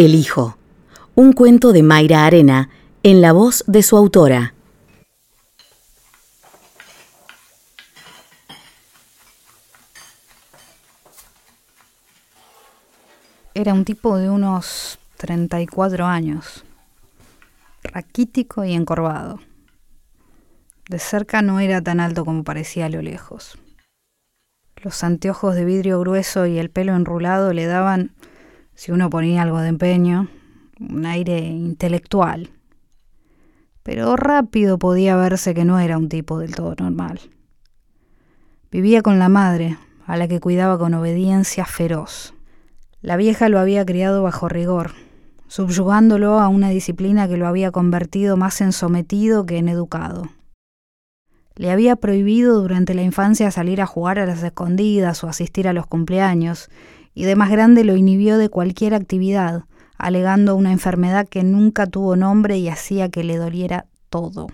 El Hijo, un cuento de Mayra Arena, en la voz de su autora. Era un tipo de unos 34 años, raquítico y encorvado. De cerca no era tan alto como parecía a lo lejos. Los anteojos de vidrio grueso y el pelo enrulado le daban si uno ponía algo de empeño, un aire intelectual. Pero rápido podía verse que no era un tipo del todo normal. Vivía con la madre, a la que cuidaba con obediencia feroz. La vieja lo había criado bajo rigor, subyugándolo a una disciplina que lo había convertido más en sometido que en educado. Le había prohibido durante la infancia salir a jugar a las escondidas o asistir a los cumpleaños, y de más grande lo inhibió de cualquier actividad, alegando una enfermedad que nunca tuvo nombre y hacía que le doliera todo.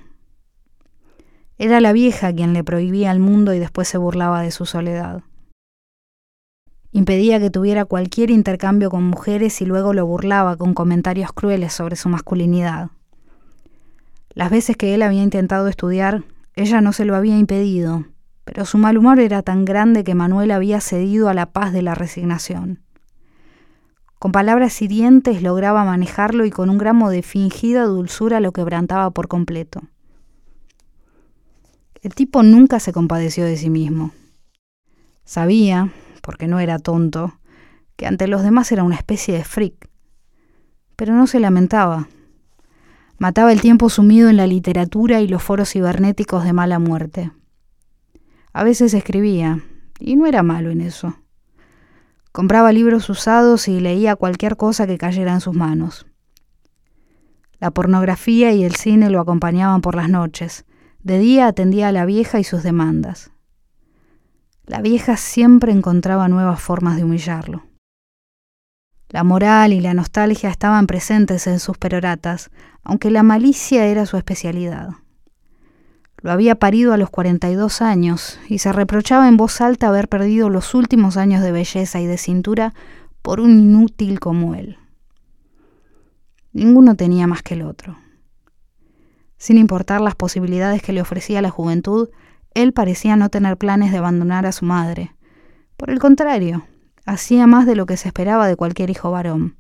Era la vieja quien le prohibía al mundo y después se burlaba de su soledad. Impedía que tuviera cualquier intercambio con mujeres y luego lo burlaba con comentarios crueles sobre su masculinidad. Las veces que él había intentado estudiar, ella no se lo había impedido, pero su mal humor era tan grande que Manuel había cedido a la paz de la resignación. Con palabras hirientes lograba manejarlo y con un gramo de fingida dulzura lo quebrantaba por completo. El tipo nunca se compadeció de sí mismo. Sabía, porque no era tonto, que ante los demás era una especie de freak. Pero no se lamentaba. Mataba el tiempo sumido en la literatura y los foros cibernéticos de mala muerte. A veces escribía, y no era malo en eso. Compraba libros usados y leía cualquier cosa que cayera en sus manos. La pornografía y el cine lo acompañaban por las noches. De día atendía a la vieja y sus demandas. La vieja siempre encontraba nuevas formas de humillarlo. La moral y la nostalgia estaban presentes en sus peroratas, aunque la malicia era su especialidad. Lo había parido a los 42 años y se reprochaba en voz alta haber perdido los últimos años de belleza y de cintura por un inútil como él. Ninguno tenía más que el otro. Sin importar las posibilidades que le ofrecía la juventud, él parecía no tener planes de abandonar a su madre. Por el contrario, hacía más de lo que se esperaba de cualquier hijo varón.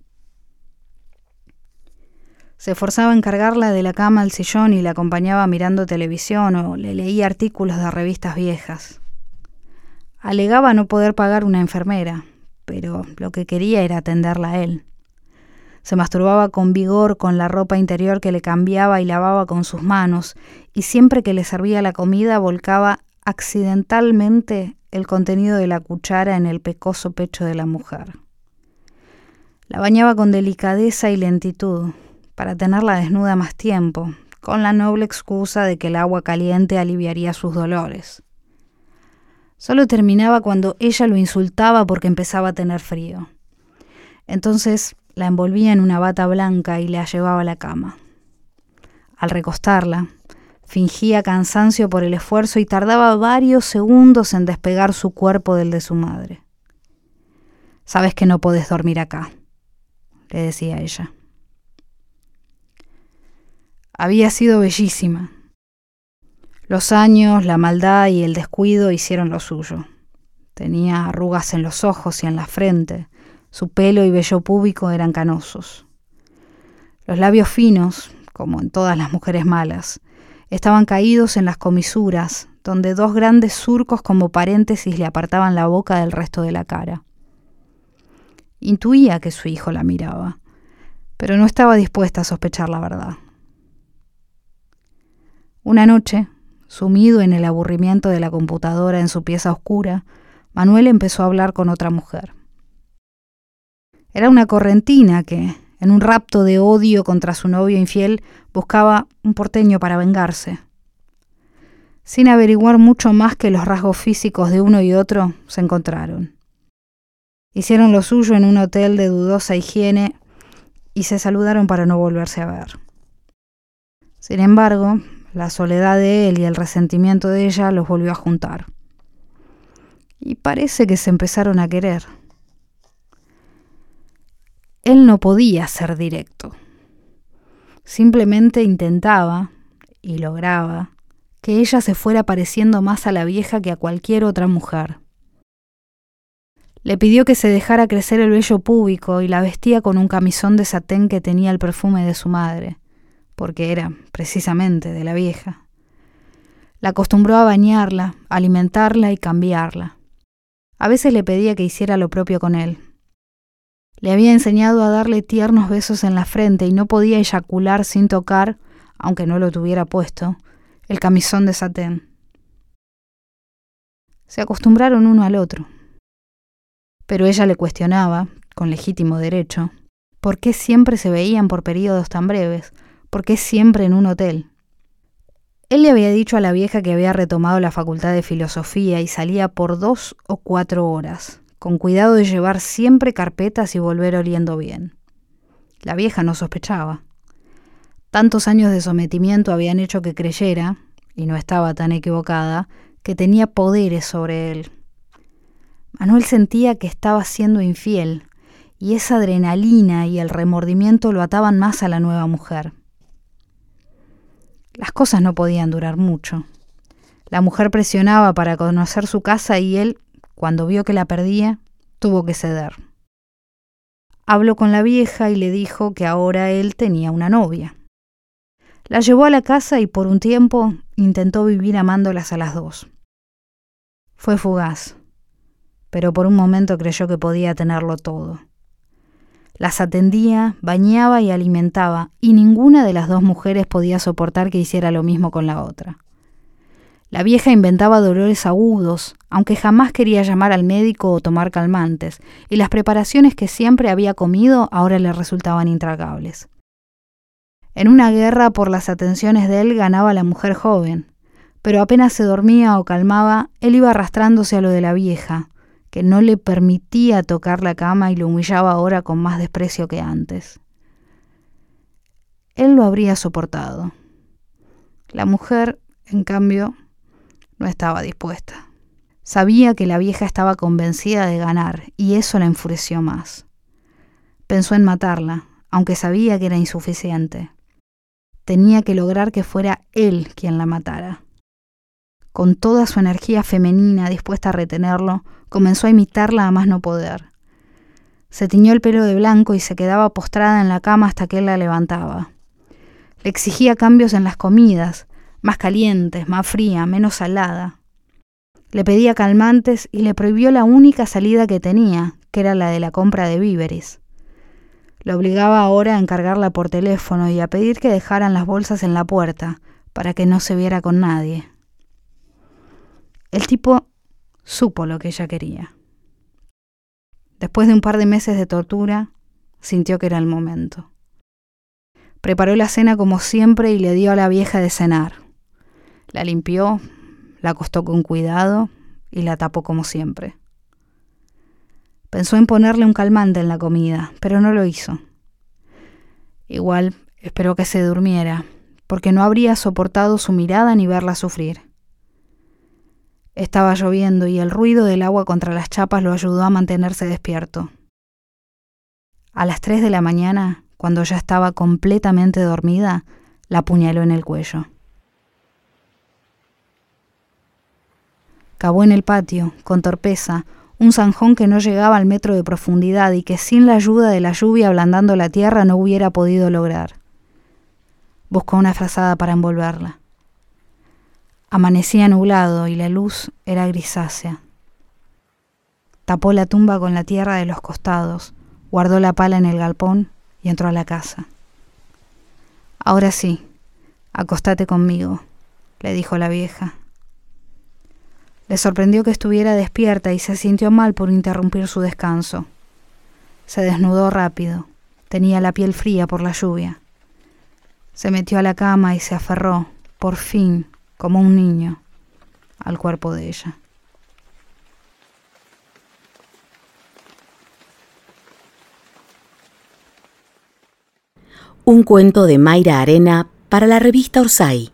Se forzaba en cargarla de la cama al sillón y la acompañaba mirando televisión o le leía artículos de revistas viejas. Alegaba no poder pagar una enfermera, pero lo que quería era atenderla a él. Se masturbaba con vigor con la ropa interior que le cambiaba y lavaba con sus manos, y siempre que le servía la comida volcaba accidentalmente el contenido de la cuchara en el pecoso pecho de la mujer. La bañaba con delicadeza y lentitud, para tenerla desnuda más tiempo, con la noble excusa de que el agua caliente aliviaría sus dolores. Solo terminaba cuando ella lo insultaba porque empezaba a tener frío. Entonces la envolvía en una bata blanca y la llevaba a la cama. Al recostarla, fingía cansancio por el esfuerzo y tardaba varios segundos en despegar su cuerpo del de su madre. Sabes que no puedes dormir acá, le decía ella. Había sido bellísima. Los años, la maldad y el descuido hicieron lo suyo. Tenía arrugas en los ojos y en la frente, su pelo y vello púbico eran canosos. Los labios finos, como en todas las mujeres malas, estaban caídos en las comisuras, donde dos grandes surcos como paréntesis le apartaban la boca del resto de la cara. Intuía que su hijo la miraba, pero no estaba dispuesta a sospechar la verdad. Una noche, sumido en el aburrimiento de la computadora en su pieza oscura, Manuel empezó a hablar con otra mujer. Era una correntina que, en un rapto de odio contra su novio infiel, buscaba un porteño para vengarse. Sin averiguar mucho más que los rasgos físicos de uno y otro, se encontraron. Hicieron lo suyo en un hotel de dudosa higiene y se saludaron para no volverse a ver. Sin embargo, la soledad de él y el resentimiento de ella los volvió a juntar. Y parece que se empezaron a querer. él no podía ser directo. Simplemente intentaba, y lograba, que ella se fuera pareciendo más a la vieja que a cualquier otra mujer. Le pidió que se dejara crecer el vello púbico y la vestía con un camisón de satén que tenía el perfume de su madre, porque era precisamente de la vieja. La acostumbró a bañarla, alimentarla y cambiarla. A veces le pedía que hiciera lo propio con él. Le había enseñado a darle tiernos besos en la frente y no podía eyacular sin tocar, aunque no lo tuviera puesto, el camisón de satén. Se acostumbraron uno al otro. Pero ella le cuestionaba, con legítimo derecho, por qué siempre se veían por periodos tan breves, por qué siempre en un hotel. Él le había dicho a la vieja que había retomado la facultad de filosofía y salía por dos o cuatro horas, con cuidado de llevar siempre carpetas y volver oliendo bien. La vieja no sospechaba. Tantos años de sometimiento habían hecho que creyera, y no estaba tan equivocada, que tenía poderes sobre él. Manuel sentía que estaba siendo infiel, y esa adrenalina y el remordimiento lo ataban más a la nueva mujer. Las cosas no podían durar mucho. La mujer presionaba para conocer su casa y él, cuando vio que la perdía, tuvo que ceder. Habló con la vieja y le dijo que ahora él tenía una novia. La llevó a la casa y por un tiempo intentó vivir amándolas a las dos. Fue fugaz, pero por un momento creyó que podía tenerlo todo. Las atendía, bañaba y alimentaba, y ninguna de las dos mujeres podía soportar que hiciera lo mismo con la otra. La vieja inventaba dolores agudos, aunque jamás quería llamar al médico o tomar calmantes, y las preparaciones que siempre había comido ahora le resultaban intragables. En una guerra por las atenciones de él ganaba la mujer joven, pero apenas se dormía o calmaba, él iba arrastrándose a lo de la vieja, que no le permitía tocar la cama y lo humillaba ahora con más desprecio que antes. Él lo habría soportado. La mujer, en cambio, no estaba dispuesta. Sabía que la vieja estaba convencida de ganar y eso la enfureció más. Pensó en matarla, aunque sabía que era insuficiente. Tenía que lograr que fuera él quien la matara. Con toda su energía femenina dispuesta a retenerlo, comenzó a imitarla a más no poder. Se tiñó el pelo de blanco y se quedaba postrada en la cama hasta que él la levantaba. Le exigía cambios en las comidas, más calientes, más fría, menos salada. Le pedía calmantes y le prohibió la única salida que tenía, que era la de la compra de víveres. Le obligaba ahora a encargarla por teléfono y a pedir que dejaran las bolsas en la puerta, para que no se viera con nadie. El tipo supo lo que ella quería. Después de un par de meses de tortura, sintió que era el momento. Preparó la cena como siempre y le dio a la vieja de cenar. La limpió, la acostó con cuidado y la tapó como siempre. Pensó en ponerle un calmante en la comida, pero no lo hizo. Igual esperó que se durmiera, porque no habría soportado su mirada ni verla sufrir. Estaba lloviendo y el ruido del agua contra las chapas lo ayudó a mantenerse despierto. A las tres de la mañana, cuando ya estaba completamente dormida, la apuñaló en el cuello. Cavó en el patio, con torpeza, un zanjón que no llegaba al metro de profundidad y que sin la ayuda de la lluvia ablandando la tierra no hubiera podido lograr. Buscó una frazada para envolverla. Amanecía nublado y la luz era grisácea. Tapó la tumba con la tierra de los costados, guardó la pala en el galpón y entró a la casa. Ahora sí, acostate conmigo, le dijo la vieja. Le sorprendió que estuviera despierta y se sintió mal por interrumpir su descanso. Se desnudó rápido, tenía la piel fría por la lluvia. Se metió a la cama y se aferró, por fin, como un niño, al cuerpo de ella. Un cuento de Mayra Arena para la revista Orsay.